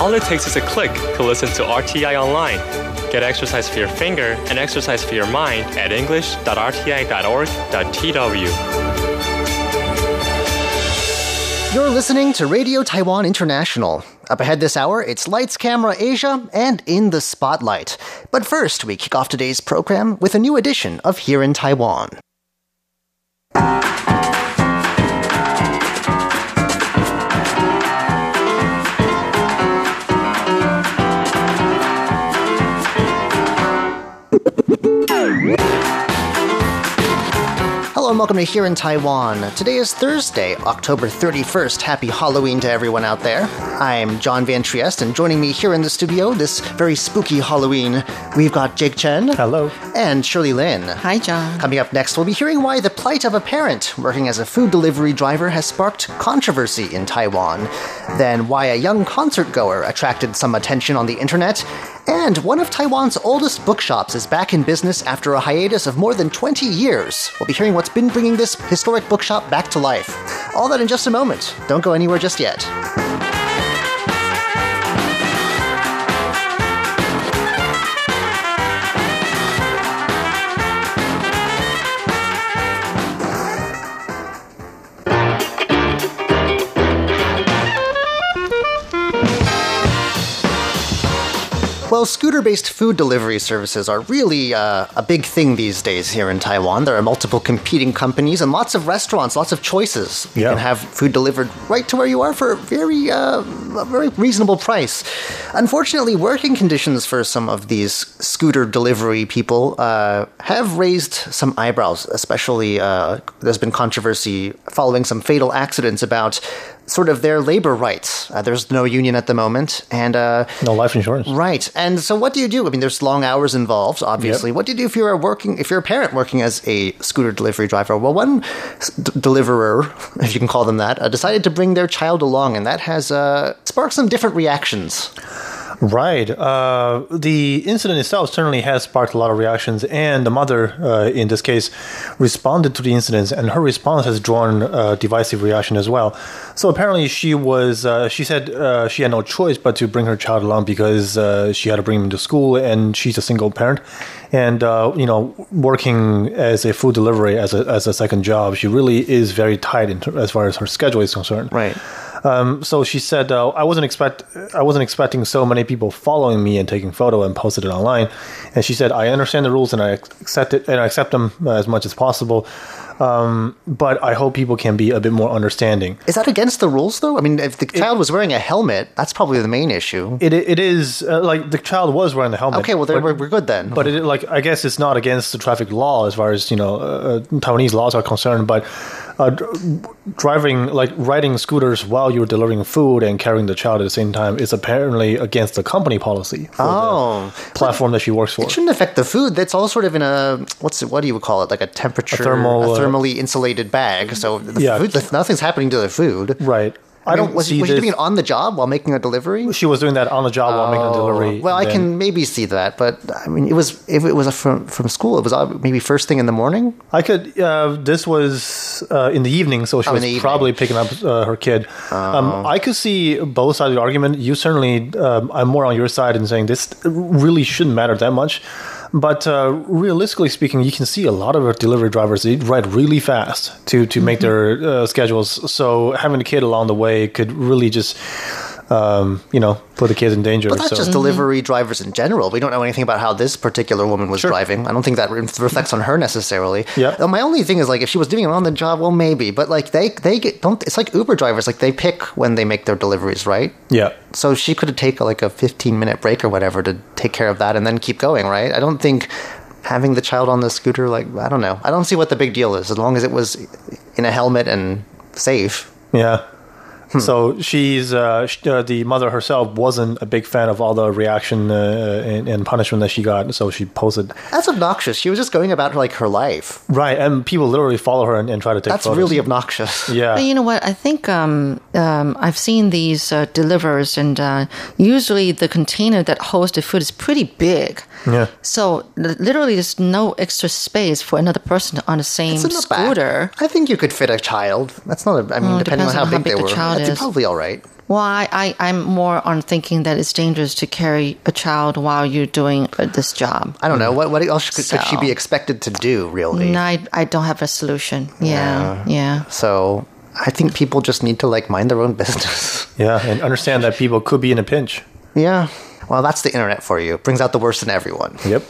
All it takes is a click to listen to RTI online. Get exercise for your finger and exercise for your mind at english.rti.org.tw. You're listening to Radio Taiwan International. Up ahead this hour, it's Lights Camera Asia and In the Spotlight. But first, we kick off today's program with a new edition of Here in Taiwan. Hello and welcome to Here in Taiwan. Today is Thursday, October 31st. Happy Halloween to everyone out there. I'm John Van Trieste, and joining me here in the studio this very spooky Halloween, we've got Jake Chen. Hello. And Shirley Lin. Hi, John. Coming up next, we'll be hearing why the plight of a parent working as a food delivery driver has sparked controversy in Taiwan. Then, why a young concert goer attracted some attention on the internet. And one of Taiwan's oldest bookshops is back in business after a hiatus of more than 20 years. We'll be hearing what's been bringing this historic bookshop back to life. All that in just a moment. Don't go anywhere just yet. Well, scooter based food delivery services are really uh, a big thing these days here in Taiwan. There are multiple competing companies and lots of restaurants, lots of choices. You Yeah. can have food delivered right to where you are for a very, uh, a very reasonable price. Unfortunately, working conditions for some of these scooter delivery people uh, have raised some eyebrows, especially uh, there's been controversy following some fatal accidents about sort of their labor rights. Uh, there's no union at the moment, and uh, No life insurance. Right. And so what do you do? I mean, there's long hours involved, obviously. Yep. What do you do if you're working, if you're a parent working as a scooter delivery driver? Well, one d- deliverer, if you can call them that, uh, decided to bring their child along, and that has uh, sparked some different reactions. Right. Uh, the incident itself certainly has sparked a lot of reactions, and the mother, uh, in this case, responded to the incidents, and her response has drawn uh, divisive reaction as well. So apparently, she was. Uh, she said uh, she had no choice but to bring her child along because uh, she had to bring him to school, and she's a single parent, and you know, working as a food delivery as a as a second job, she really is very tight as far as her schedule is concerned. Right. Um, so she said, uh, "I wasn't expect I wasn't expecting so many people following me and taking photo and posted it online." And she said, "I understand the rules and I accept it and I accept them uh, as much as possible, um, but I hope people can be a bit more understanding." Is that against the rules, though? I mean, if the child was wearing a helmet, that's probably the main issue. It it is uh, like the child was wearing the helmet. Okay, well, but- we're, we're good then. But it, like, I guess it's not against the traffic law as far as you know uh, Taiwanese laws are concerned. But uh, dr- driving, like riding scooters while you're delivering food and carrying the child at the same time is apparently against the company policy Oh. the platform that she works for. it shouldn't affect the food. That's all sort of in a what's it? What do you call it? Like a temperature, A thermal, uh, thermally insulated bag. So the Yeah. food, nothing's happening to the food. Right. I, I, mean, don't was, see was she this. doing it on the job while making a delivery? she was doing that on the job while making a delivery. Well, I then- can maybe see that, but I mean, it was if it was a from from school, it was uh, maybe first thing in the morning. I could. Uh, this was uh, in the evening, so she Oh, was probably picking up uh, her kid. Um, I could see both sides of the argument. You certainly, um, I'm more on your side in saying this really shouldn't matter that much. But uh, realistically speaking, you can see a lot of our delivery drivers they ride really fast to to make their uh, schedules. So having a kid along the way could really just, um, you know, put the kids in danger. But that's so. just delivery drivers in general. We don't know anything about how this particular woman was Sure. driving. I don't think that reflects on her necessarily. Yeah. My only thing is like if she was doing it on the job, well, maybe. But like they they get don't. It's like Uber drivers. Like they pick when they make their deliveries, right? yeah. So she could take like a 15 minute break or whatever to take care of that and then keep going, right? I don't think having the child on the scooter, like, I don't know. I don't see what the big deal is as long as it was in a helmet and safe. Yeah. Hmm. So she's uh, sh- uh, the mother herself wasn't a big fan of all the reaction uh, and, and punishment that she got. So she posted That's obnoxious. She was just going about like her life. right, and people literally follow her and, and try to take That's photos. really obnoxious. yeah. But you know what? I think um, um, I've seen these uh, delivers, and uh, usually the container that holds the food is pretty big. Yeah. So literally, there's no extra space for another person on the same It's in the back. scooter. I think you could fit a child. That's not a, I mean, Oh, depending on how on big, how big they the were. Child That's is. probably all right. Well, I, I, I'm more on thinking that it's dangerous to carry a child while you're doing uh, this job. I don't know. What, what else could, could she be expected to do, really? And I, I don't have a solution. Yeah, yeah. So I think people just need to like mind their own business. Yeah, and understand that people could be in a pinch. yeah. Well, that's the internet for you. Brings out the worst in everyone. Yep.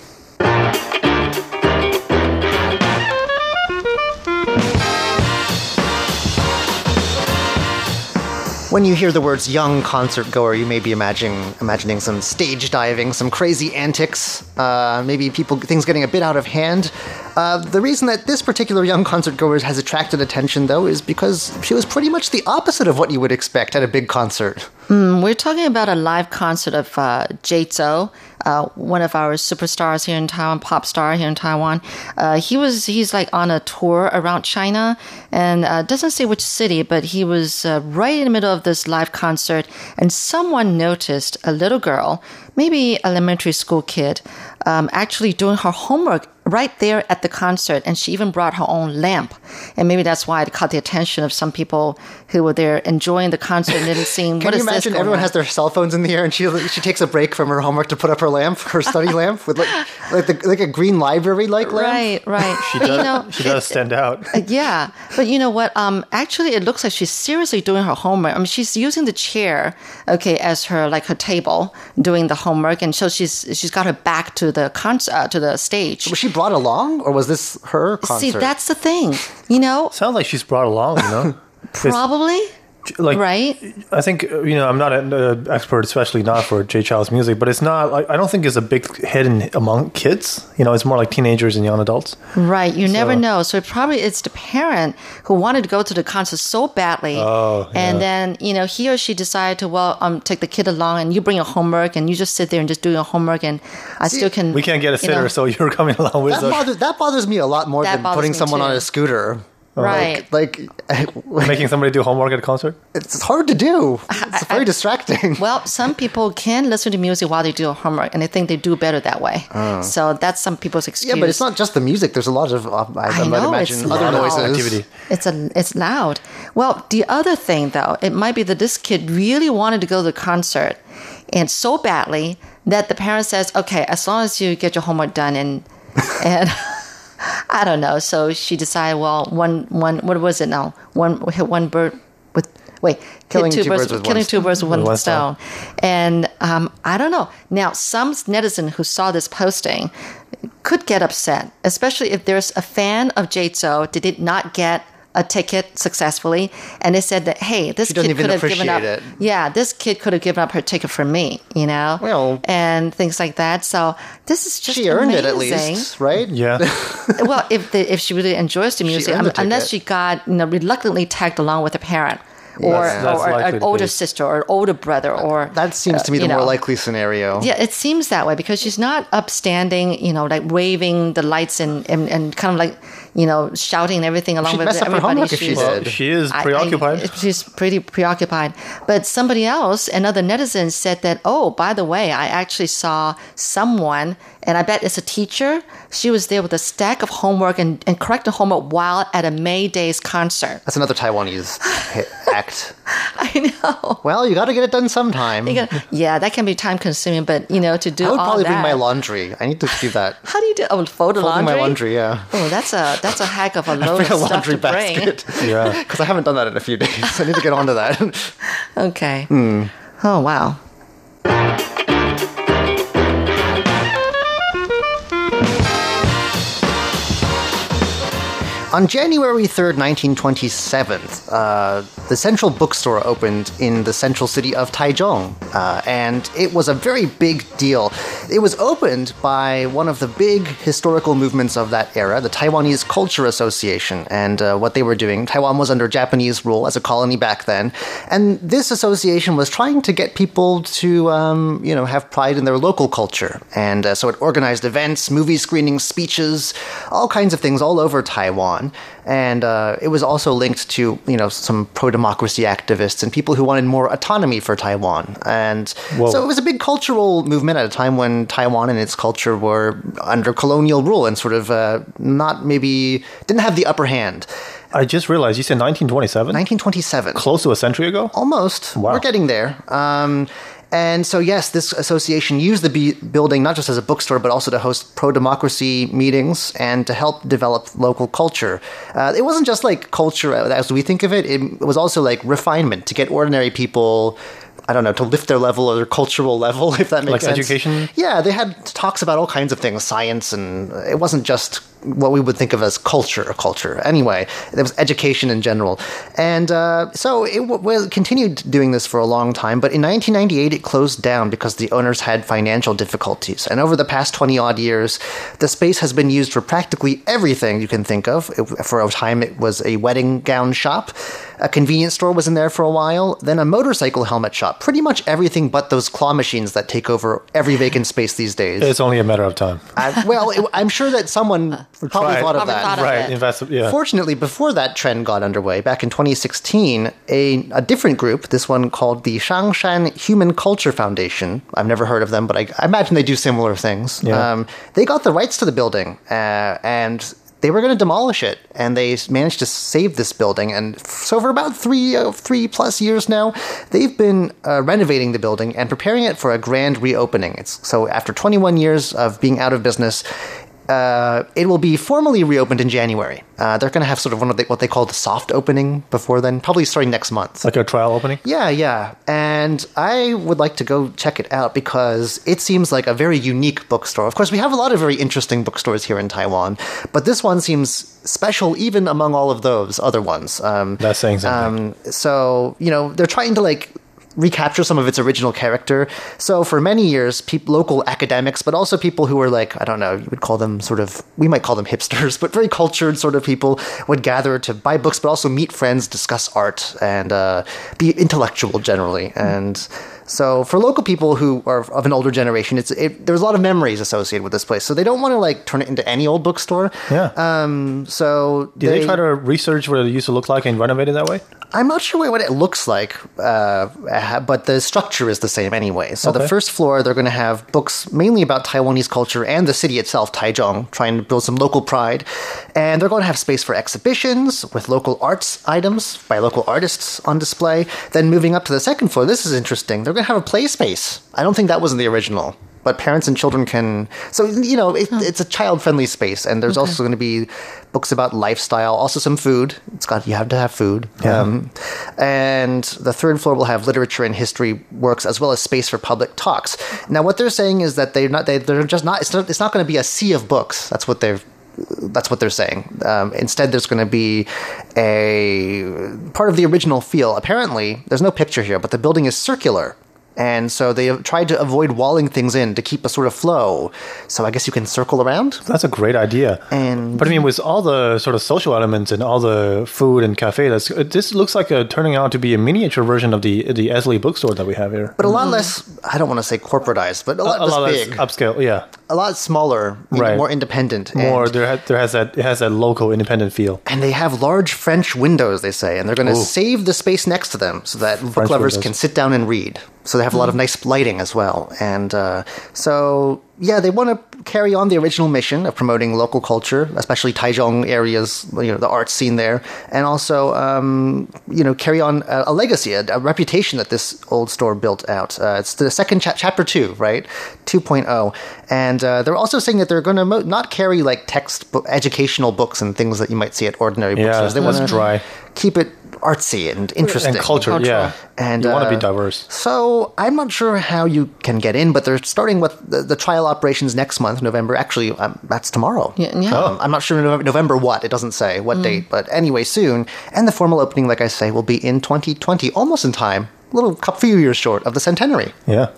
When you hear the words young concert goer, you may be imagining imagining some stage diving, some crazy antics, uh, maybe people things getting a bit out of hand. Uh, the reason that this particular young concert goer has attracted attention, though, is because she was pretty much the opposite of what you would expect at a big concert. We're talking about a live concert of uh, Chou, uh, one of our superstars here in Taiwan, pop star here in Taiwan. Uh, he was he's like on a tour around China, and uh, doesn't say which city, but he was uh, right in the middle of this live concert, and someone noticed a little girl, maybe elementary school kid, um, actually doing her homework right there at the concert, and she even brought her own lamp, and maybe that's why it caught the attention of some people who were there enjoying the concert and didn't see Can what you is this imagine going everyone on? has their cell phones in the air and she she takes a break from her homework to put up her lamp, her study lamp with like like the, like a green library like lamp? Right, right. She does, you know, she does stand out. yeah, but you know what? Um, actually, it looks like she's seriously doing her homework. I mean, she's using the chair, okay, as her like her table, doing the homework, and so she's she's got her back to the concert uh, to the stage. Was she brought along, or was this her concert? See, that's the thing, you know. Sounds like she's brought along, you know? It's- Probably like right. I think you know I'm not an uh, expert, especially not for Jay Chou's music, but it's not. Like, I don't think it's a big hit in, among kids. You know, it's more like teenagers and young adults. Right, you never know. So it probably it's the parent who wanted to go to the concert so badly, Oh, and yeah. then you know he or she decided to well um take the kid along, and you bring your homework, and you just sit there and just do your homework, and I still can. We can't get a you sitter, know, so you're coming along with that us, bothers that bothers me a lot more That than putting me someone on a scooter. Right. Like, like making somebody do homework at a concert. it's hard to do. It's very distracting. Well, some people can listen to music while they do homework, and they think they do better that way. So that's some people's excuse. yeah, but it's not just the music. There's a lot of uh, I, I I might imagine it's other loud. noises. Activity. It's a it's loud. Well, the other thing though, it might be that this kid really wanted to go to the concert, and so badly that the parent says, "Okay, as long as you get your homework done," and and I don't know. So she decided, well, one one what was it now? One hit one bird with wait. Killing hit two birds with one killing two birds with one, one stone. And um, I don't know. Now, some netizen who saw this posting could get upset, especially if there's a fan of Jay Chou that did not get a ticket successfully, and they said that, hey, this She kid even could have given up. it. Yeah, this kid could have given up her ticket for me, you know, Well- and things like that. So this is just She earned it at amazing. least, right? Yeah, well, if the, if she really enjoys the music, earned the um, unless she got you know, reluctantly tagged along with a parent. Or, That's- that's or an older case. sister or an older brother or That seems uh, to me you the more know. likely scenario. Yeah, it seems that way because she's not upstanding, you know, like waving the lights and, and, and kind of like, you know, shouting and everything along She'd with mess up her everybody. homework if she She's- did. well, she is I- I- preoccupied. she's pretty preoccupied. But somebody else, another netizen, said that, oh, by the way, I actually saw someone, and I bet it's a teacher. She was there with a stack of homework and, and correcting homework while at a Mayday's concert. That's another Taiwanese act. I know. Well, you got to get it done sometime. Gotta- yeah, that can be time consuming, but you know, to do I would all probably that. bring my laundry. I need to do that. How do you do? Oh, fold the Folding laundry. my laundry, yeah. Oh, that's a that's a hack of a load Bring of a stuff laundry to bring. basket. yeah. Because I haven't done that in a few days. I need to get onto that. Okay. Hmm. Oh wow. On January 3rd, 1927, uh, the Central Bookstore opened in the central city of Taichung, uh, and it was a very big deal. It was opened by one of the big historical movements of that era, the Taiwanese Culture Association, and uh, what they were doing. Taiwan was under Japanese rule as a colony back then, and this association was trying to get people to, um, you know, have pride in their local culture, and uh, so it organized events, movie screenings, speeches, all kinds of things all over Taiwan. And uh, it was also linked to, you know, some pro-democracy activists and people who wanted more autonomy for Taiwan. And Whoa. so it was a big cultural movement at a time when Taiwan and its culture were under colonial rule and sort of uh, not maybe didn't have the upper hand. I just realized you said 1927? 1927. Close to a century ago? Almost. Wow. We're getting there. Um, and so, yes, this association used the building not just as a bookstore, but also to host pro democracy meetings and to help develop local culture. Uh, it wasn't just like culture as we think of it, it was also like refinement to get ordinary people. I don't know, to lift their level or their cultural level, if that makes Like sense. education? Yeah, they had talks about all kinds of things, science, and it wasn't just what we would think of as culture culture. Anyway, there was education in general. And uh, so it w- continued doing this for a long time, but in 1998 it closed down because the owners had financial difficulties. And over the past 20 odd years, the space has been used for practically everything you can think of. It, for a time, it was a wedding gown shop. A convenience store was in there for a while, then a motorcycle helmet shop. Pretty much everything but those claw machines that take over every vacant space these days. It's only a matter of time. I, well, it, I'm sure that someone probably Tried. thought of Probably that. thought of Right, it. invest, yeah. Fortunately, before that trend got underway, back in 2016, a, a different group, this one called the Shangshan Human Culture Foundation, I've never heard of them, but I, I imagine they do similar things. Yeah. Um, they got the rights to the building, uh, and they were going to demolish it, and they managed to save this building. And so, for about three, uh, three plus years now, they've been uh, renovating the building and preparing it for a grand reopening. It's so after 21 years of being out of business, uh, it will be formally reopened in January. Uh, they're going to have sort of one of the, what they call the soft opening before then, probably starting next month. Like a trial opening? Yeah, yeah. And I would like to go check it out because it seems like a very unique bookstore. Of course, we have a lot of very interesting bookstores here in Taiwan, but this one seems special even among all of those other ones. Um, That's saying something. um, so, you know, they're trying to like recapture some of its original character. So for many years, peop local academics, but also people who were like, I don't know, you would call them sort of, we might call them hipsters, but very cultured sort of people would gather to buy books, but also meet friends, discuss art, and uh, be intellectual generally. And so for local people who are of an older generation, it's it, there's a lot of memories associated with this place. So they don't want to like turn it into any old bookstore. Yeah. Um. So Did they, try to research what it used to look like and renovate it that way? I'm not sure what it looks like, uh, uh, but the structure is the same anyway. So the first floor, they're going to have books mainly about Taiwanese culture and the city itself, Taichung, trying to build some local pride. And they're going to have space for exhibitions with local arts items by local artists on display. Then moving up to the second floor, this is interesting. They're going to have a play space. I don't think that was in the original. But parents and children can, so you know, it, it's a child-friendly space, and there's also going to be books about lifestyle, also some food. It's got you have to have food. Um, and the third floor will have literature and history works as well as space for public talks. Now, what they're saying is that they're not they, they're just not it's not it's not going to be a sea of books. That's what they're that's what they're saying. Um, instead, there's going to be a part of the original feel. Apparently, there's no picture here, but the building is circular. And so they have tried to avoid walling things in to keep a sort of flow. So I guess you can circle around. That's a great idea. And- but I mean, with all the sort of social elements and all the food and cafe, that's uh, this looks like a turning out to be a miniature version of the the Eslite bookstore that we have here. But a lot mm-hmm. less, I don't want to say corporatized, but a lot a less lot less big. upscale, yeah. a lot smaller, Right. more independent. More and, there ha- there has that it has that local independent feel. and they have large French windows, they say, and they're going to save the space next to them so that book lovers windows. can sit down and read. So they have a lot of nice lighting as well. And uh, so, yeah, they want to carry on the original mission of promoting local culture, especially Taichung areas, you know, the art scene there, and also, um, you know, carry on a, a legacy, a, a reputation that this old store built out. Uh, it's the second cha- chapter two, right? 2.0. And uh, they're also saying that they're going to mo- not carry like text educational books and things that you might see at ordinary Yeah, bookstores. They want to dry. keep it artsy and interesting And culture, Cultural. yeah. And, you want to uh, be diverse. So I'm not sure how you can get in, but they're starting with the, the trial operations next month, November. Actually, um, that's tomorrow. Yeah, yeah. Oh. Um, I'm not sure November, November what. It doesn't say Mm. what date, but anyway, soon. And the formal opening, like I say, will be in 2020, almost in time. A little couple few years short of the centenary. Yeah.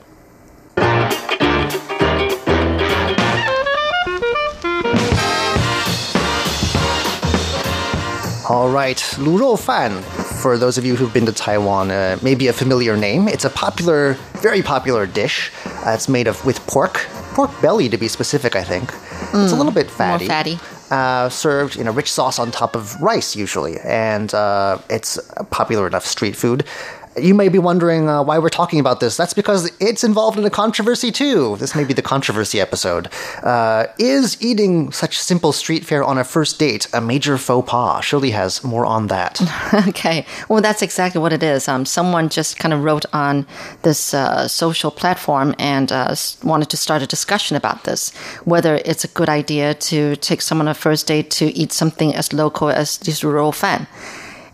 All right, Lu Rou Fan. For those of you who've been to Taiwan, uh, maybe a familiar name. It's a popular, very popular dish. Uh, it's made of with pork, pork belly to be specific. I think it's a little bit fatty. More fatty. Uh, served in a rich sauce on top of rice, usually, and uh, it's a popular enough street food. You may be wondering uh, why we're talking about this. That's because it's involved in a controversy too. This may be the controversy episode. Uh, is eating such simple street fare on a first date a major faux pas? Shirley has more on that. Okay. Well, that's exactly what it is. Um, someone just kind of wrote on this uh, social platform and uh, wanted to start a discussion about this, whether it's a good idea to take someone on a first date to eat something as local as this lu rou fan.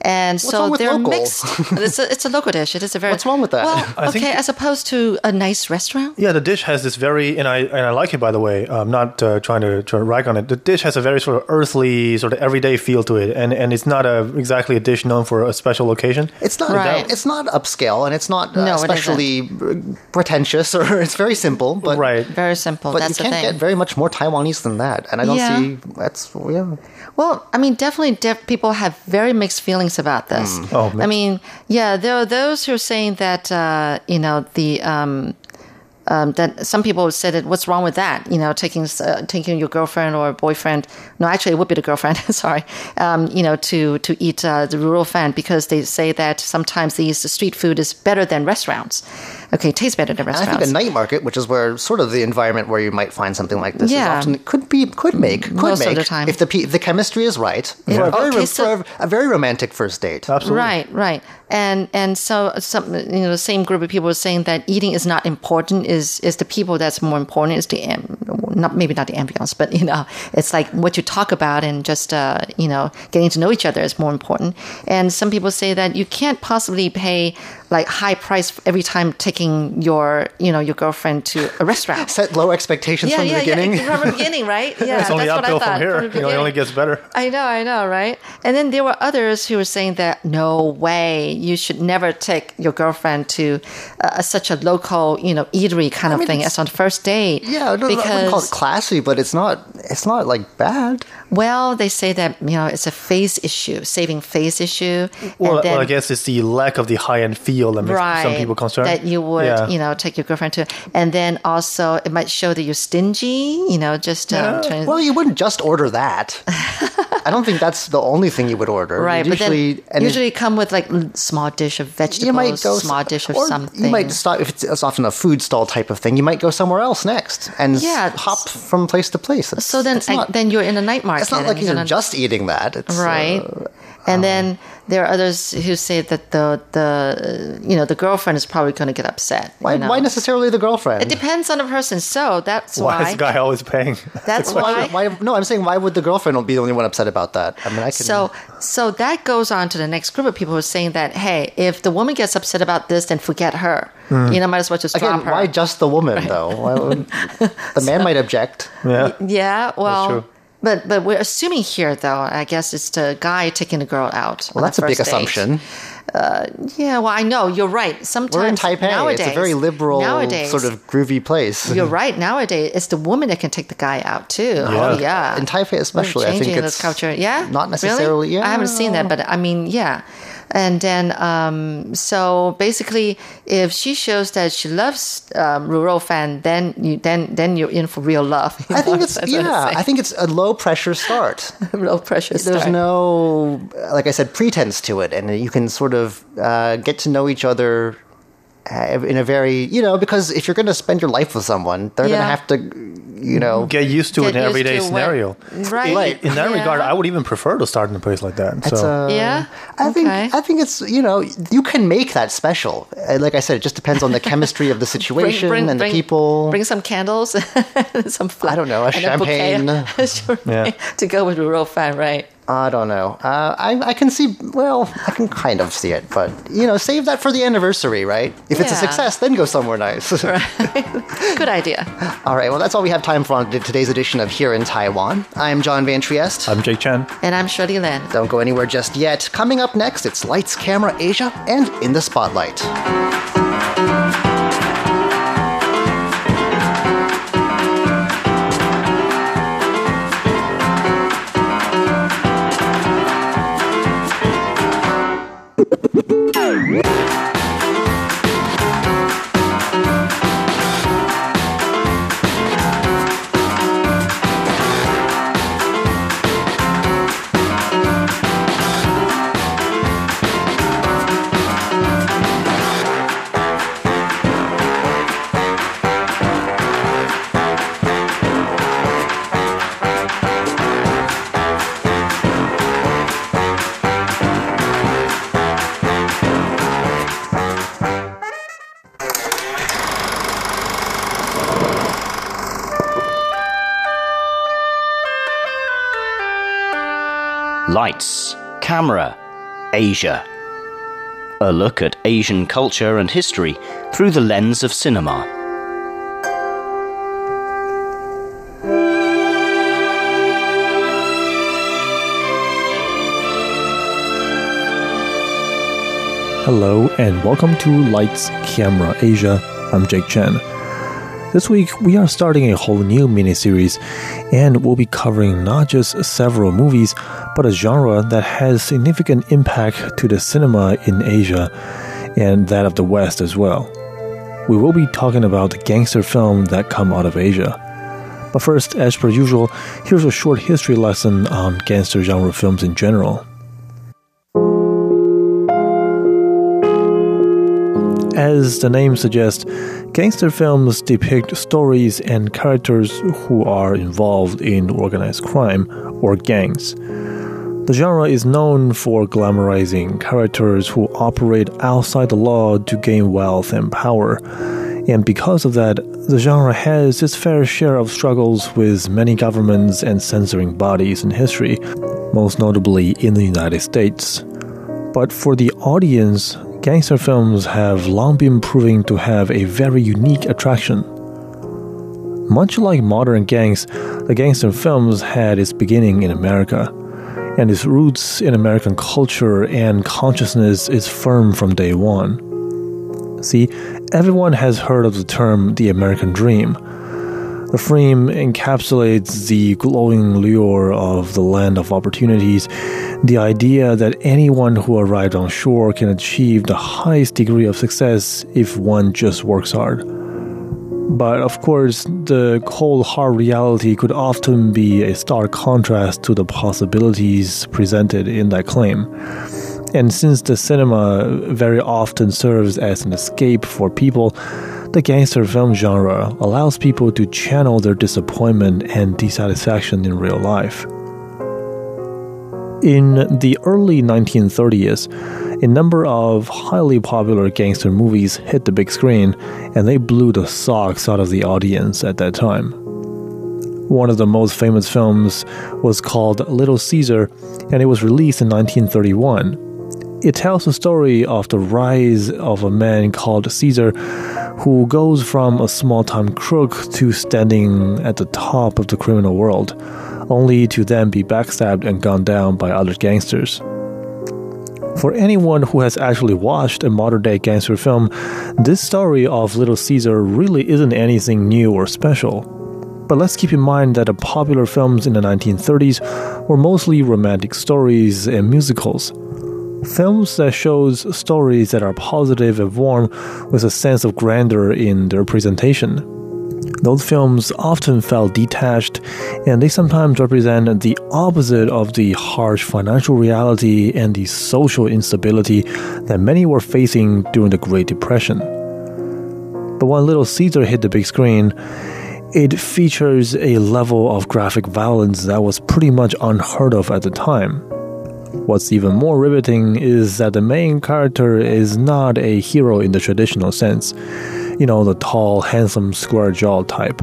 And so wrong with they're local? mixed. it's, a, it's a local dish. It is a very. What's wrong with that? Well, I think- okay, as opposed to a nice restaurant. Yeah, the dish has this very, and I and I like it by the way. I'm not uh, trying to try to rag on it. The dish has a very sort of earthly, sort of everyday feel to it, and and it's not a exactly a dish known for a special occasion. It's not. Right. It's not upscale, and it's not uh, No, especially uh, pretentious, or it's very simple. But right. Very simple. But that's you can't thing. get very much more Taiwanese than that, and I don't Yeah. see that's yeah. Well, I mean, definitely def- people have very mixed feelings about this. Oh, I mean, yeah, there are those who are saying that, uh, you know, the. Um, um, that some people said that what's wrong with that? You know, taking uh, taking your girlfriend or boyfriend. No, actually, it would be the girlfriend. sorry. Um, you know, to to eat uh, the lu rou fan because they say that sometimes these street food is better than restaurants. Okay, tastes better than And I think a night market, which is where sort of the environment where you might find something like this, is Yeah. often could be could make could Most of make the time. if the pe- the chemistry is right for, a very, Okay, so- for a very romantic first date. Absolutely. Right, right. And and so some you know the same group of people are saying that eating is not important is is the people that's more important is the am- not maybe not the ambiance, but you know it's like what you talk about and just uh, you know getting to know each other is more important. And some people say that you can't possibly pay like high price every time taking your you know your girlfriend to a restaurant. Set low expectations yeah, from yeah, the beginning. yeah. From the beginning, right? Yeah, It's only that's what I uphill thought from here. from You know, it only gets better. I know, I know, right? And then there were others who were saying that no way, you should never take your girlfriend to uh, such a local, you know, eatery kind of mean, thing as on first date. Yeah, I don't, I wouldn't call it classy, but it's not it's not like bad. Well, they say that you know it's a face issue, saving face issue. Well, and then, well, I guess it's the lack of the high end feel that makes right some people concerned. that you would Yeah. you know take your girlfriend to, and then also it might show that you're stingy. You know, just um, trying Well, you wouldn't just order that. I don't think that's the only thing you would order. Right, You'd but usually, then and it- usually come with like small dish of vegetables, you might go small dish of or something. You might stop if it's, it's often a food stall type of thing. You might go somewhere else next and Yeah, hop from place to place. It's- So then, not, I, then you're in a night market. It's not like and you're gonna- just eating that. It's, right. uh, and then there are others who say that the the you know the girlfriend is probably going to get upset. why, you know. why necessarily the girlfriend? It depends on the person. So that's Why why. is the guy always paying? That's why, why. why? No, I'm saying why would the girlfriend be the only one upset about that? I mean, I can. So, so that goes on to the next group of people who are saying that, hey, if the woman gets upset about this, then forget her. You know, might as well just again, drop her. why just the woman though? Why would- the man might object. yeah. Yeah, well, true. But but we're assuming here, though. I guess it's the guy taking the girl out. Well, that's a big date. assumption. Uh, yeah, well, I know you're right. Sometimes We're in Taipei. Nowadays, it's a very liberal, nowadays, sort of groovy place. You're right. Nowadays, it's the woman that can take the guy out too. Oh yeah. In Taipei, especially, I think it's culture. Yeah, not necessarily. Really? Yeah, I haven't seen that, but I mean, yeah. And then, um, so basically, if she shows that she loves um, lu rou fan, then you then then you're in for real love. I think it's That's what I'm yeah. I think it's a low pressure start. low pressure. Start. There's no, like I said, pretense to it, and you can sort of uh, get to know each other in a very, you know, because if you're going to spend your life with someone, they're going to have to, you know, Get used to Get an everyday to what- scenario. Right. Right. In that Yeah. regard, I would even prefer to start in a place like that. It's, so uh, Yeah? I think Okay. I think it's you know you can make that special. Uh, Like I said, it just depends on the chemistry of the situation and the people. Bring some candles, some fla- I don't know, a and bouquet of- Sure, Yeah. to go with lu rou fan, right? I don't know. Uh, I I can see. Well, I can kind of see it, but you know, save that for the anniversary, right? If it's a Yeah. success, then go somewhere nice. Good idea. all right. Well, that's all we have time for on today's edition of Here in Taiwan. I'm John Van Trieste. I'm Jake Chen. And I'm Shirley Lin. Don't go anywhere just yet. Coming up next, it's Lights, Camera, Asia, and In the Spotlight. Camera, Asia. A look at Asian culture and history through the lens of cinema. Hello, and welcome to Lights Camera Asia. I'm Jake Chen. This week, we are starting a whole new mini series and we'll be covering not just several movies, but a genre that has significant impact to the cinema in Asia and that of the West as well. We will be talking about the gangster film that come out of Asia. But first, as per usual, here's a short history lesson on gangster genre films in general. As the name suggests, gangster films depict stories and characters who are involved in organized crime or gangs. The genre is known for glamorizing characters who operate outside the law to gain wealth and power. And because of that, the genre has its fair share of struggles with many governments and censoring bodies in history, most notably in the United States. But for the audience, gangster films have long been proving to have a very unique attraction. Much like modern gangs, the gangster films had its beginning in America, and its roots in American culture and consciousness is firm from day one. See, everyone has heard of the term the American dream. The frame encapsulates the glowing lure of the land of opportunities the idea that anyone who arrived on shore can achieve the highest degree of success if one just works hard. But of course, the cold hard reality could often be a stark contrast to the possibilities presented in that claim. And since the cinema very often serves as an escape for people, the gangster film genre allows people to channel their disappointment and dissatisfaction in real life. In the early 1930s, a number of highly popular gangster movies hit the big screen, and they blew the socks out of the audience at that time. One of the most famous films was called Little Caesar, and it was released in 1931. It tells the story of the rise of a man called Caesar who goes from a small time crook to standing at the top of the criminal world only to then be backstabbed and gunned down by other gangsters. For anyone who has actually watched a modern day gangster film, this story of Little Caesar really isn't anything new or special. But let's keep in mind that the popular films in the 1930s were mostly romantic stories and musicals. Films that shows stories that are positive and warm with a sense of grandeur in their presentation. Those films often felt detached, and they sometimes represent the opposite of the harsh financial reality and the social instability that many were facing during the Great Depression. But when Little Caesar hit the big screen, it features a level of graphic violence that was pretty much unheard of at the time. What's even more riveting is that the main character is not a hero in the traditional sense you know, the tall, handsome, square jawed type.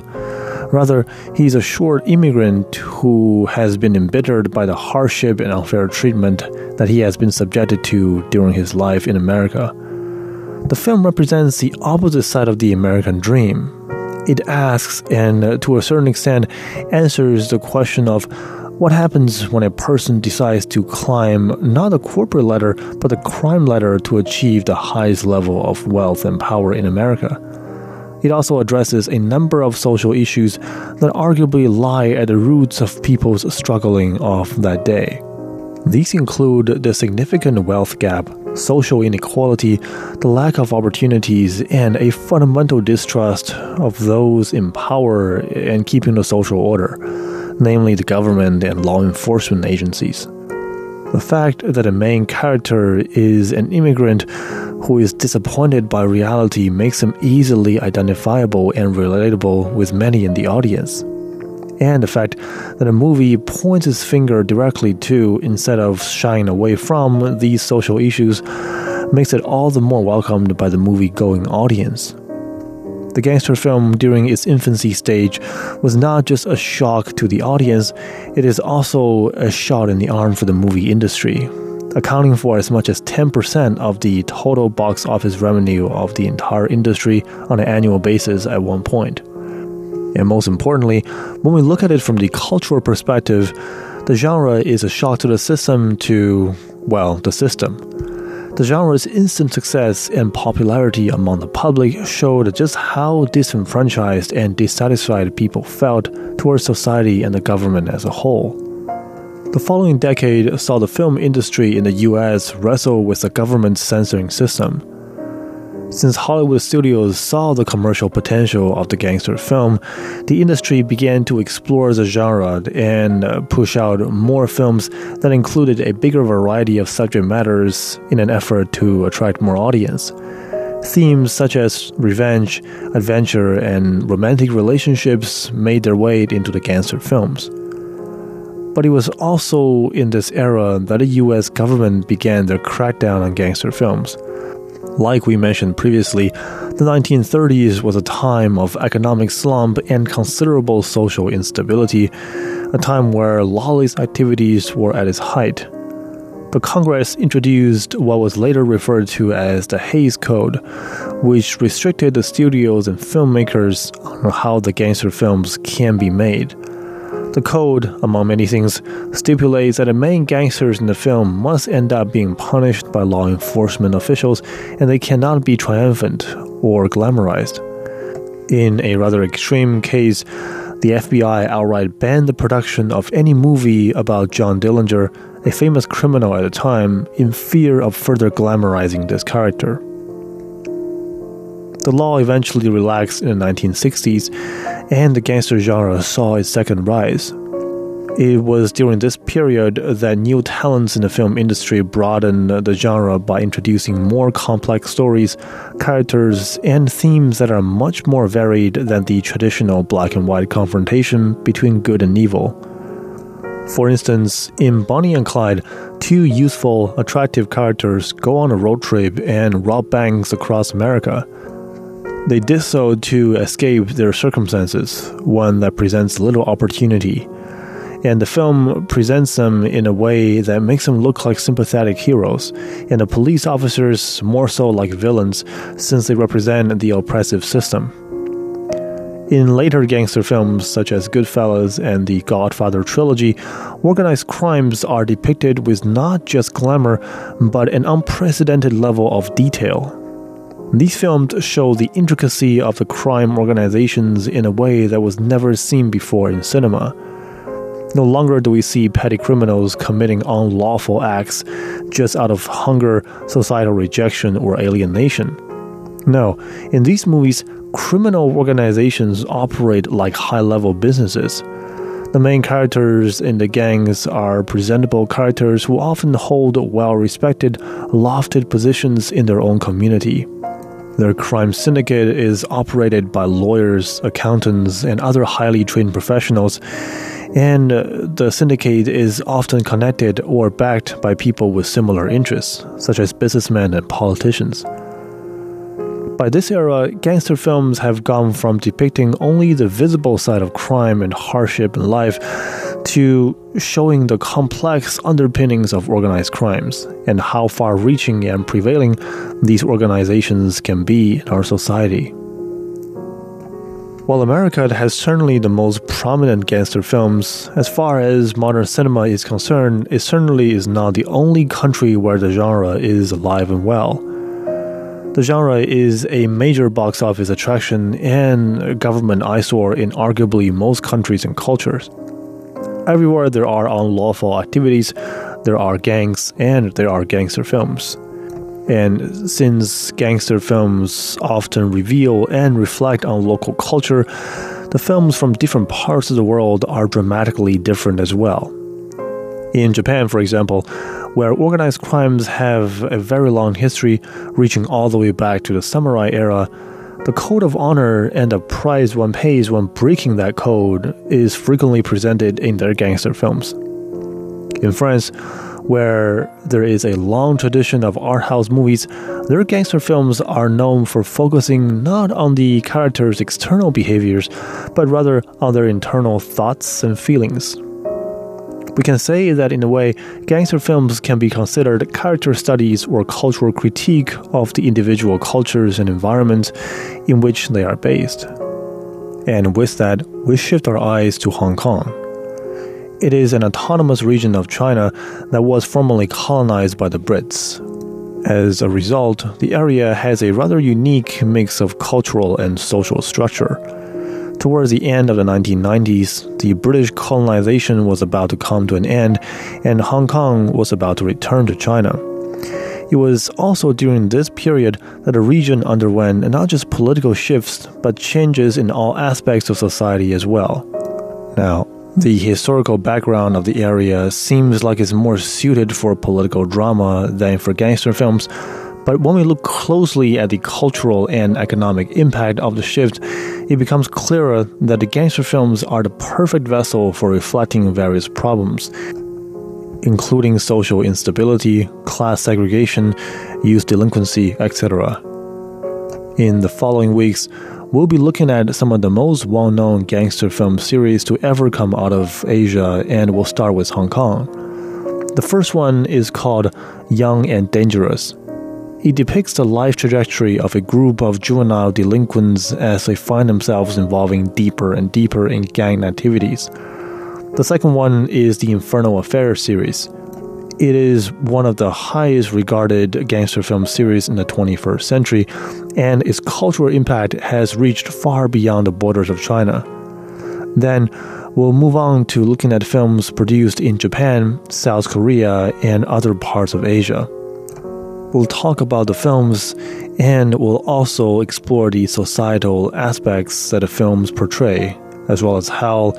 Rather, he's a short immigrant who has been embittered by the hardship and unfair treatment that he has been subjected to during his life in America. The film represents the opposite side of the American dream. It asks, and to a certain extent, answers the question of what happens when a person decides to climb not a corporate ladder, but a crime ladder to achieve the highest level of wealth and power in America? It also addresses a number of social issues that arguably lie at the roots of people's struggling of that day. These include the significant wealth gap, social inequality, the lack of opportunities, and a fundamental distrust of those in power and keeping the social order namely the government and law enforcement agencies. The fact that a main character is an immigrant who is disappointed by reality makes him easily identifiable and relatable with many in the audience. And the fact that a movie points its finger directly to instead of shying away from these social issues makes it all the more welcomed by the movie going audience. The gangster film during its infancy stage was not just a shock to the audience, it is also a shot in the arm for the movie industry, accounting for as much as 10% of the total box office revenue of the entire industry on an annual basis at one point. And most importantly, when we look at it from the cultural perspective, the genre is a shock to the system to, well, the system. The genre's instant success and popularity among the public showed just how disenfranchised and dissatisfied people felt towards society and the government as a whole. The following decade saw the film industry in the US wrestle with the government's censoring system. Since Hollywood studios saw the commercial potential of the gangster film, the industry began to explore the genre and uh, push out more films that included a bigger variety of subject matters in an effort to attract more audience. Themes such as revenge, adventure, and romantic relationships made their way into the gangster films. But it was also in this era that the US government began their crackdown on gangster films. Like we mentioned previously, the 1930s was a time of economic slump and considerable social instability, a time where lawless activities were at its height. The Congress introduced what was later referred to as the Hays Code, which restricted the studios and filmmakers on how the gangster films can be made. The code, among many things, stipulates that the main gangsters in the film must end up being punished by law enforcement officials and they cannot be triumphant or glamorized. In a rather extreme case, the FBI outright banned the production of any movie about John Dillinger, a famous criminal at the time, in fear of further glamorizing this character. The law eventually relaxed in the 1960s, and the gangster genre saw its second rise. It was during this period that new talents in the film industry broadened the genre by introducing more complex stories, characters, and themes that are much more varied than the traditional black and white confrontation between good and evil. For instance, in Bonnie and Clyde, two youthful, attractive characters go on a road trip and rob banks across America. They did so to escape their circumstances, one that presents little opportunity. And the film presents them in a way that makes them look like sympathetic heroes, and the police officers more so like villains, since they represent the oppressive system. In later gangster films such as Goodfellas and the Godfather trilogy, organized crimes are depicted with not just glamour, but an unprecedented level of detail. These films show the intricacy of the crime organizations in a way that was never seen before in cinema. No longer do we see petty criminals committing unlawful acts just out of hunger, societal rejection, or alienation. No, in these movies, criminal organizations operate like high level businesses. The main characters in the gangs are presentable characters who often hold well respected, lofted positions in their own community. Their crime syndicate is operated by lawyers, accountants, and other highly trained professionals, and uh, the syndicate is often connected or backed by people with similar interests, such as businessmen and politicians. By this era, gangster films have gone from depicting only the visible side of crime and hardship in life to showing the complex underpinnings of organized crimes and how far reaching and prevailing these organizations can be in our society. While America has certainly the most prominent gangster films, as far as modern cinema is concerned, it certainly is not the only country where the genre is alive and well. The genre is a major box office attraction and government eyesore in arguably most countries and cultures. Everywhere there are unlawful activities, there are gangs and there are gangster films. And since gangster films often reveal and reflect on local culture, the films from different parts of the world are dramatically different as well. In Japan, for example, where organized crimes have a very long history, reaching all the way back to the samurai era, the code of honor and the price one pays when breaking that code is frequently presented in their gangster films. In France, where there is a long tradition of art house movies, their gangster films are known for focusing not on the characters' external behaviors, but rather on their internal thoughts and feelings. We can say that in a way, gangster films can be considered character studies or cultural critique of the individual cultures and environments in which they are based. And with that, we shift our eyes to Hong Kong. It is an autonomous region of China that was formerly colonized by the Brits. As a result, the area has a rather unique mix of cultural and social structure. Towards the end of the 1990s, the British colonization was about to come to an end, and Hong Kong was about to return to China. It was also during this period that the region underwent not just political shifts, but changes in all aspects of society as well. Now, the historical background of the area seems like it's more suited for political drama than for gangster films, but when we look closely at the cultural and economic impact of the shift, it becomes clearer that the gangster films are the perfect vessel for reflecting various problems, including social instability, class segregation, youth delinquency, etc. In the following weeks, we'll be looking at some of the most well known gangster film series to ever come out of Asia, and we'll start with Hong Kong. The first one is called Young and Dangerous. It depicts the life trajectory of a group of juvenile delinquents as they find themselves involving deeper and deeper in gang activities. The second one is the Infernal Affair series. It is one of the highest regarded gangster film series in the 21st century, and its cultural impact has reached far beyond the borders of China. Then, we'll move on to looking at films produced in Japan, South Korea, and other parts of Asia. We'll talk about the films and we'll also explore the societal aspects that the films portray, as well as how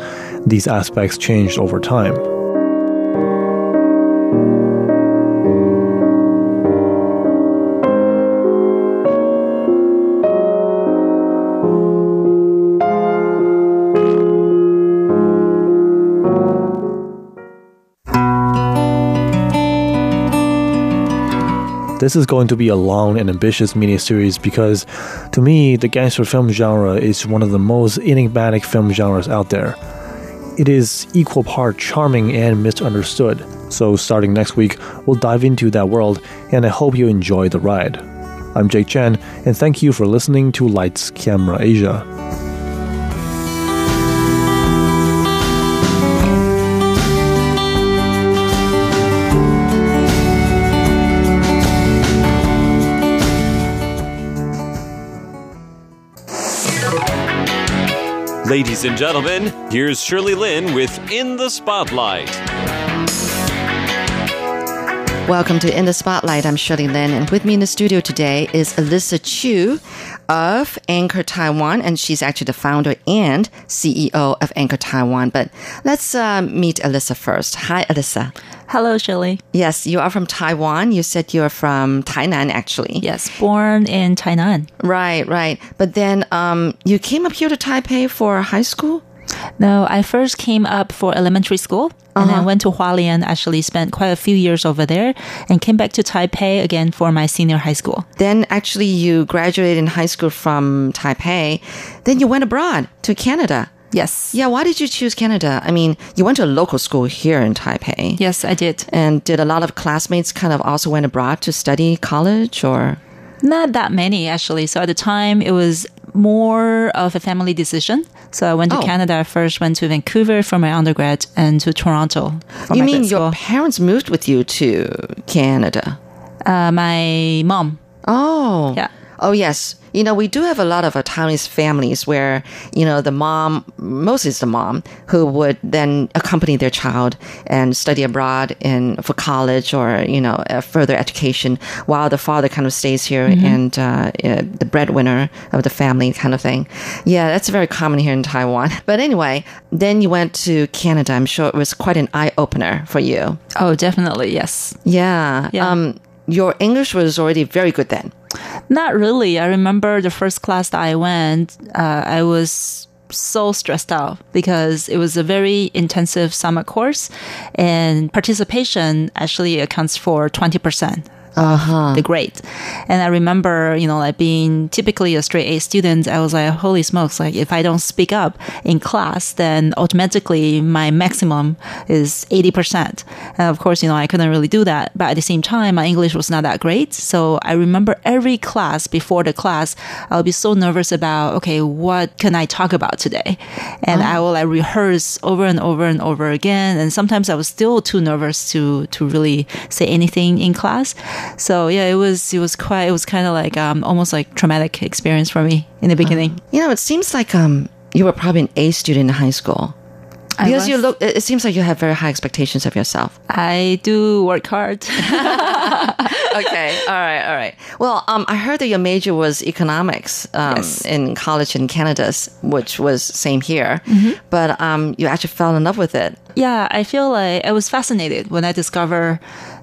these aspects changed over time. This is going to be a long and ambitious miniseries because, to me, the gangster film genre is one of the most enigmatic film genres out there. It is equal part charming and misunderstood. So, starting next week, we'll dive into that world, and I hope you enjoy the ride. I'm Jake Chen, and thank you for listening to Lights Camera Asia. Ladies and gentlemen, here's Shirley Lin with In the Spotlight. Welcome to In the Spotlight. I'm Shirley Lin, and with me in the studio today is Alyssa Chu of Anchor Taiwan, and she's actually the founder and CEO of Anchor Taiwan. But let's uh, meet Alyssa first. Hi, Alyssa. Hello, Shirley. Yes, you are from Taiwan. You said you're from Tainan, actually. Yes, born in Tainan. Right, right. But then um, you came up here to Taipei for high school? No, I first came up for elementary school and then uh-huh. went to Hualien, actually spent quite a few years over there and came back to Taipei again for my senior high school. Then actually you graduated in high school from Taipei. Then you went abroad to Canada. Yes. Yeah, why did you choose Canada? I mean, you went to a local school here in Taipei. Yes, I did. And did a lot of classmates kind of also went abroad to study college or? Not that many, actually. So at the time, it was more of a family decision. So I went to Oh. Canada first, went to Vancouver for my undergrad, and to Toronto you mean your parents moved with you to Canada? Uh, my mom. Oh. Yeah. Oh, yes. You know, we do have a lot of Taiwanese families where, you know, the mom, mostly it's the mom, who would then accompany their child and study abroad in for college or, you know, further education while the father kind of stays here and uh, uh, the breadwinner of the family kind of thing. Yeah, that's very common here in Taiwan. But anyway, then you went to Canada. I'm sure it was quite an eye opener for you. Oh, definitely. Yes. Yeah. Yeah. Um, your English was already very good then. Not really. I remember the first class that I went, uh, I was so stressed out because it was a very intensive summer course and participation actually accounts for 20% uh-huh. the grade. And I remember, you know, like being typically a straight A student, I was like, holy smokes, like if I don't speak up in class, then automatically my maximum is 80%. And of course, you know, I couldn't really do that. But at the same time, my English was not that great. So I remember every class before the class, I'll be so nervous about, okay, what can I talk about today? And oh. I will like rehearse over and over and over again. And sometimes I was still too nervous to, to really say anything in class. So yeah, it was it was quite it was kind of like um, almost like traumatic experience for me in the beginning. Uh, you know, it seems like um, you were probably an A student in high school. Because you look, it seems like you have very high expectations of yourself. I do work hard. okay, all right, all right. Well, um, I heard that your major was economics um, yes. in college in Canada, which was same here. Mm-hmm. But um, you actually fell in love with it. Yeah, I feel like I was fascinated when I discovered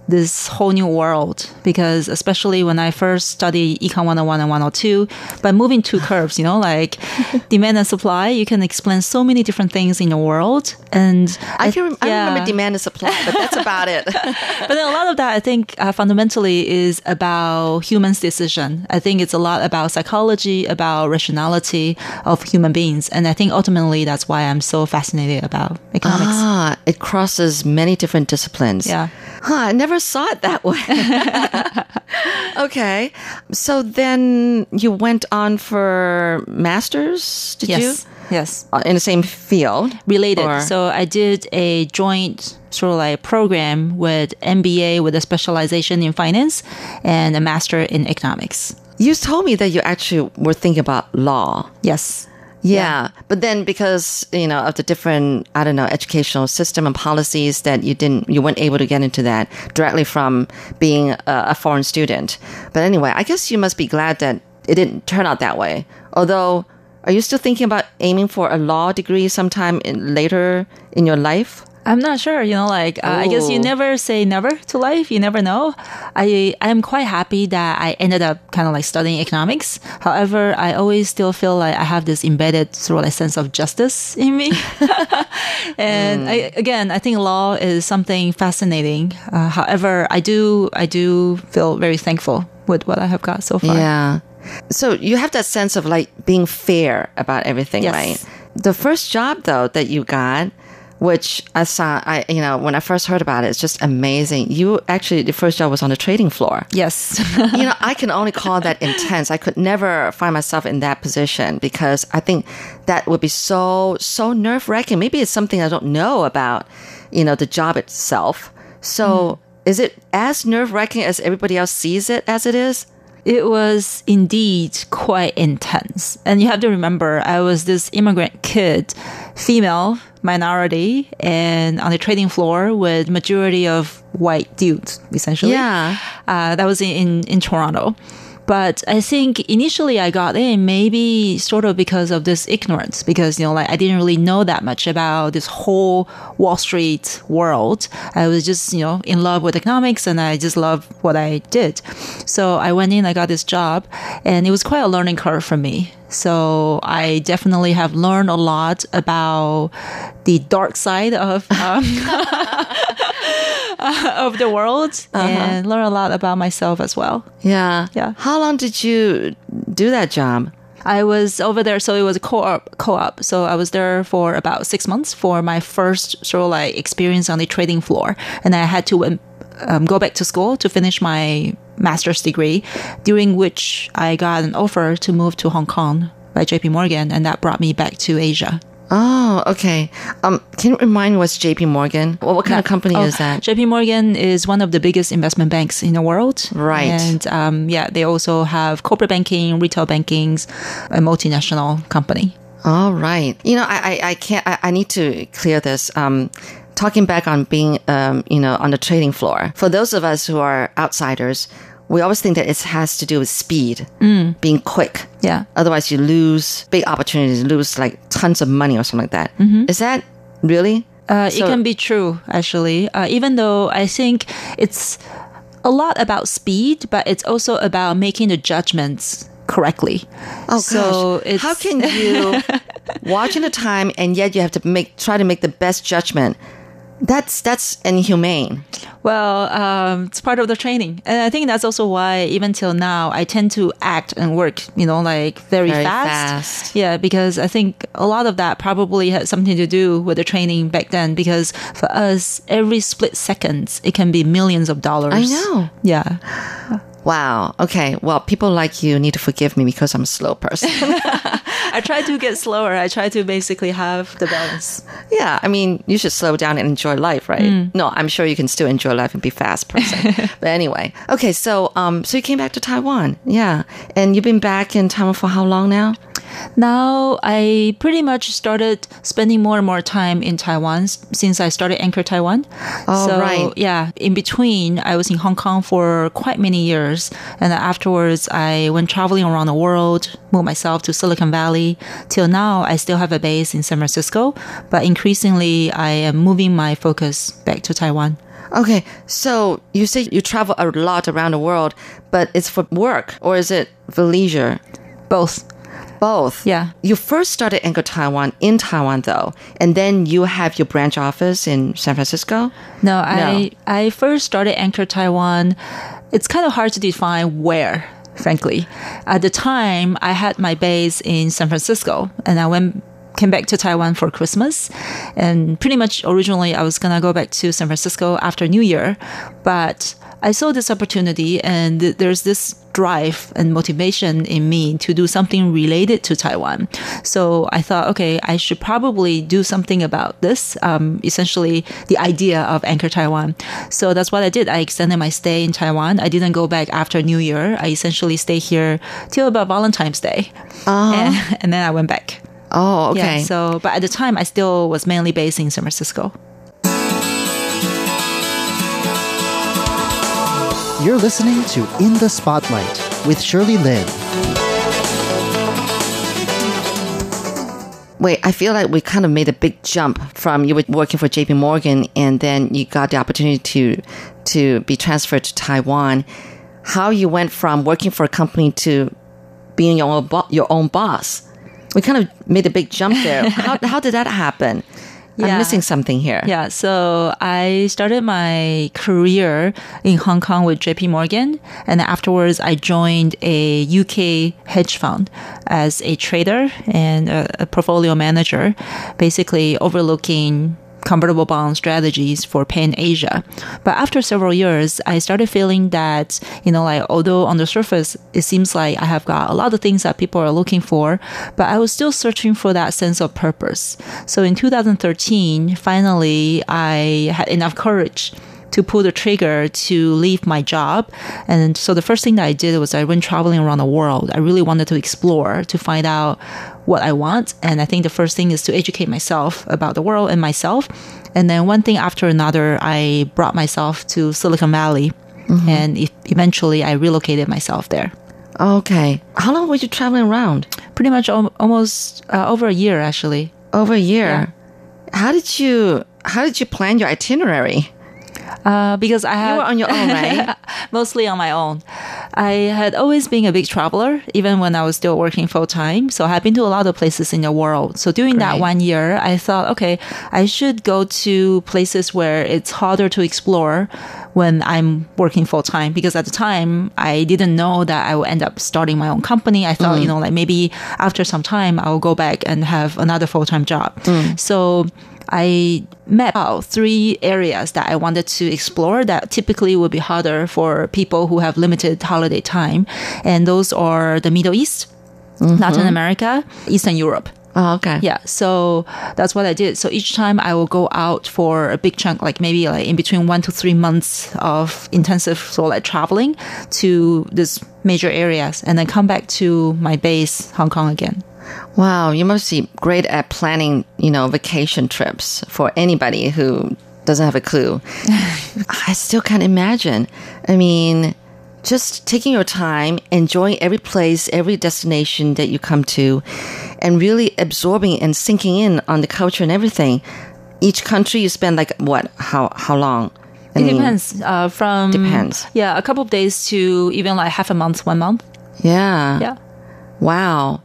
this whole new world because especially when I first studied Econ 101 and 102, by moving two curves, you know, like demand and supply, you can explain so many different things in the world. And I can I yeah. remember demand and supply, but that's about it. but then a lot of that, I think, uh, fundamentally is about humans' decision. I think it's a lot about psychology, about rationality of human beings. And I think ultimately that's why I'm so fascinated about economics. Ah, it crosses many different disciplines. Yeah. Huh, I never saw it that way. okay. So then you went on for masters, did yes. you? Yes. Uh, in the same field? Related. Or? So I did a joint sort of like program with MBA with a specialization in finance and a master in economics. You told me that you actually were thinking about law. Yes. Yeah. yeah. But then because, you know, of the different, I don't know, educational system and policies that you didn't, you weren't able to get into that directly from being a, a foreign student. But anyway, I guess you must be glad that it didn't turn out that way. Although, are you still thinking about aiming for a law degree sometime in, later in your life? I'm not sure. You know, like uh, I guess you never say never to life. You never know. I I'm quite happy that I ended up kind of like studying economics. However, I always still feel like I have this embedded sort of like sense of justice in me. and mm. I, again, I think law is something fascinating. Uh, however, I do I do feel very thankful with what I have got so far. Yeah. So you have that sense of like being fair about everything, yes. right? The first job though that you got which I saw, I, you know, when I first heard about it, it's just amazing. You actually, the first job was on the trading floor. Yes. you know, I can only call that intense. I could never find myself in that position because I think that would be so, so nerve wracking. Maybe it's something I don't know about, you know, the job itself. So mm. is it as nerve wracking as everybody else sees it as it is? It was indeed quite intense. And you have to remember, I was this immigrant kid, female, minority, and on the trading floor with majority of white dudes, essentially. Yeah. Uh, that was in, in Toronto. But I think initially I got in maybe sort of because of this ignorance, because, you know, like I didn't really know that much about this whole Wall Street world. I was just, you know, in love with economics and I just loved what I did. So I went in, I got this job and it was quite a learning curve for me. So I definitely have learned a lot about the dark side of um, of the world uh-huh. and learn a lot about myself as well. Yeah. Yeah. How long did you do that job? I was over there, so it was a co-op. Co-op. So I was there for about six months for my first sort of like experience on the trading floor, and I had to um, go back to school to finish my master's degree, during which I got an offer to move to Hong Kong by JP Morgan, and that brought me back to Asia. Oh, okay. Um, can you remind me what's JP Morgan? What, what kind of company oh, is that? JP Morgan is one of the biggest investment banks in the world. Right. And um, yeah, they also have corporate banking, retail bankings, a multinational company. All right. You know, I, I, I can't, I, I need to clear this. Um, talking back on being, um, you know, on the trading floor. For those of us who are outsiders, we always think that it has to do with speed, mm. being quick. Yeah. Otherwise, you lose big opportunities, lose like tons of money or something like that. Mm-hmm. Is that really? Uh, so, it can be true, actually. Uh, even though I think it's a lot about speed, but it's also about making the judgments correctly. Oh, so gosh. how can you watching the time, and yet you have to make try to make the best judgment. That's that's inhumane. Well, um, it's part of the training, and I think that's also why even till now I tend to act and work, you know, like very, Very fast. fast. Yeah, because I think a lot of that probably had something to do with the training back then. Because for us, every split seconds it can be millions of dollars. I know. Yeah. Wow. Okay. Well, people like you need to forgive me because I'm a slow person. I try to get slower. I try to basically have the balance. yeah. I mean, you should slow down and enjoy life, right? No, I'm sure you can still enjoy life and be fast person. but anyway, okay. So, um, so you came back to Taiwan, yeah, and you've been back in Taiwan for how long now? Now I pretty much started spending more and more time in Taiwan since I started Anchor Taiwan. Oh, so, right. Yeah, in between, I was in Hong Kong for quite many years, and afterwards, I went traveling around the world, moved myself to Silicon Valley. Till now, I still have a base in San Francisco, but increasingly, I am moving my focus back to Taiwan. Okay. So you say you travel a lot around the world, but it's for work or is it for leisure? Both. Both. Yeah. You first started Anchor Taiwan in Taiwan though, and then you have your branch office in San Francisco. No, I I first started Anchor Taiwan. It's kind of hard to define where, frankly. At the time, I had my base in San Francisco, and I went came back to Taiwan for Christmas. And pretty much originally, I was gonna go back to San Francisco after New Year, but I saw this opportunity, and there's this drive and motivation in me to do something related to Taiwan. So I thought, okay, I should probably do something about this. Um, essentially, the idea of Anchor Taiwan. So that's what I did. I extended my stay in Taiwan. I didn't go back after New Year. I essentially stayed here till about Valentine's Day, and, and then I went back. Oh, okay. Yeah. So, but at the time, I still was mainly based in San Francisco. You're listening to In the Spotlight with Shirley Lin. Wait, I feel like we kind of made a big jump from you were working for JP Morgan and then you got the opportunity to to be transferred to Taiwan. How you went from working for a company to being your own, bo- your own boss. We kind of made a big jump there. how, how did that happen? I'm missing something here. Yeah, so I started my career in Hong Kong with JP Morgan, and afterwards I joined a UK hedge fund as a trader and a, a portfolio manager, basically overlooking convertible bond strategies for Pan Asia. But after several years, I started feeling that, you know, like although on the surface it seems like I have got a lot of things that people are looking for, but I was still searching for that sense of purpose. So in 2013, finally I had enough courage to pull the trigger to leave my job. And so the first thing that I did was I went traveling around the world. I really wanted to explore to find out what I want. And I think the first thing is to educate myself about the world and myself. And then one thing after another, I brought myself to Silicon Valley. And e- eventually I relocated myself there. Okay. How long were you traveling around? Pretty much al- almost uh, over a year, actually. Over a year. How did you how did you plan your itinerary? Uh, because I had You were on your own, right? mostly on my own. I had always been a big traveler, even when I was still working full time. So I've been to a lot of places in the world. So during that one year, I thought, okay, I should go to places where it's harder to explore when I'm working full time. Because at the time, I didn't know that I would end up starting my own company. I thought, you know, like maybe after some time, I'll go back and have another full time job. So I mapped out three areas that I wanted to explore that typically would be harder for people who have limited holiday time. And those are the Middle East, mm-hmm. Latin America, Eastern Europe. Oh, okay. Yeah, so that's what I did. So each time I will go out for a big chunk, like maybe like in between one to three months of intensive so like traveling to these major areas, and then come back to my base, Hong Kong again. Wow, you must be great at planning, you know, vacation trips for anybody who doesn't have a clue. I still can't imagine. I mean, just taking your time, enjoying every place, every destination that you come to, and really absorbing and sinking in on the culture and everything. Each country you spend like what? How how long? I It mean, depends. Uh, from Depends. Yeah, a couple of days to even like half a month, one month. Yeah. Yeah. Wow.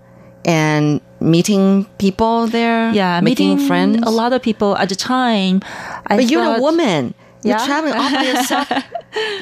And meeting people there. Yeah, making meeting friends. A lot of people at the time. I But you're a thought- woman. You're Yeah. traveling all by yourself.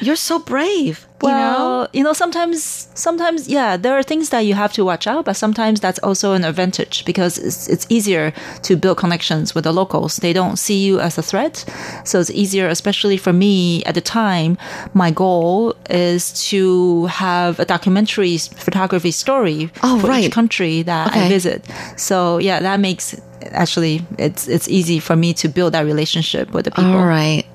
you're so brave. you know. Well, you know, sometimes, sometimes, yeah, there are things that you have to watch out, but sometimes that's also an advantage because it's, it's easier to build connections with the locals. They don't see you as a threat. So it's easier, especially for me at the time. My goal is to have a documentary photography story Oh, for right. each country that Okay. I visit. So yeah, that makes actually it's it's easy for me to build that relationship with the people. All right.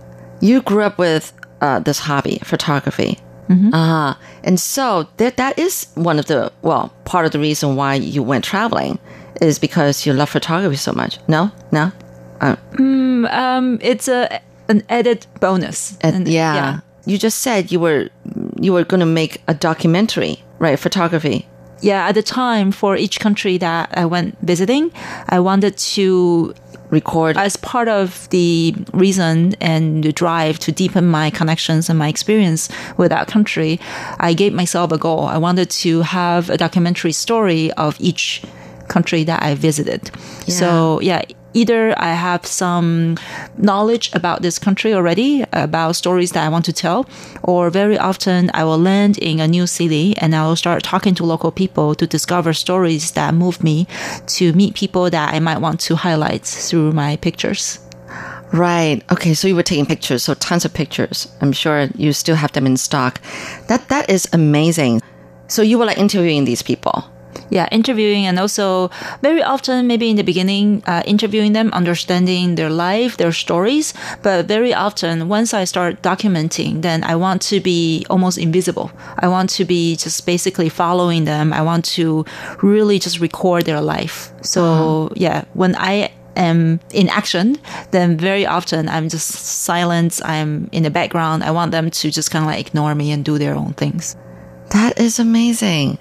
You grew up with uh, this hobby, photography. Mm-hmm. Uh-huh. And so that that is one of the well, part of the reason why you went traveling is because you love photography so much. No? No? Uh, Um, it's a an added bonus. and And- yeah. You just said you were you were going to make a documentary, right? Photography. yeah, at the time for each country that I went visiting, I wanted to, Record. as part of the reason and the drive to deepen my connections and my experience with that country, I gave myself a goal. I wanted to have a documentary story of each country that I visited. So, yeah. Either I have some knowledge about this country already, about stories that I want to tell, or very often I will land in a new city and I will start talking to local people to discover stories that move me to meet people that I might want to highlight through my pictures. Right. Okay. So you were taking pictures, so tons of pictures. I'm sure you still have them in stock. That that is amazing. So you were like interviewing these people. Yeah, interviewing and also very often, maybe in the beginning, uh, interviewing them, understanding their life, their stories. But very often, once I start documenting, then I want to be almost invisible. I want to be just basically following them. I want to really just record their life. So, yeah, when I am in action, then very often I'm just silent. I'm in the background. I want them to just kind of like ignore me and do their own things. That is amazing.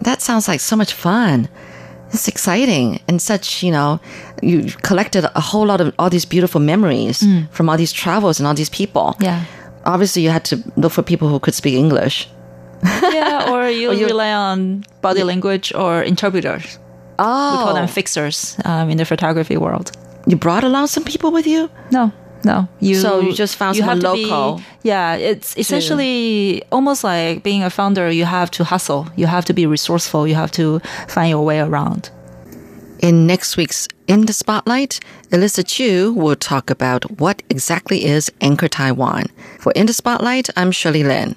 Oh, that sounds like so much fun. It's exciting and such, you know, you collected a whole lot of all these beautiful memories from all these travels and all these people. Yeah. Obviously, you had to look for people who could speak English. Yeah, or you, you- rely on body language or interpreters. Oh, We call them fixers um, in the photography world. you brought along some people with you? No, no. You So you just found someone have to be- local yeah, it's essentially almost like being a founder. You have to hustle. You have to be resourceful. You have to find your way around. In next week's In the Spotlight, Alyssa Chu will talk about what exactly is Anchor Taiwan. For In the Spotlight, I'm Shirley Lin.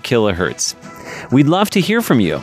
kHz. We'd love to hear from you.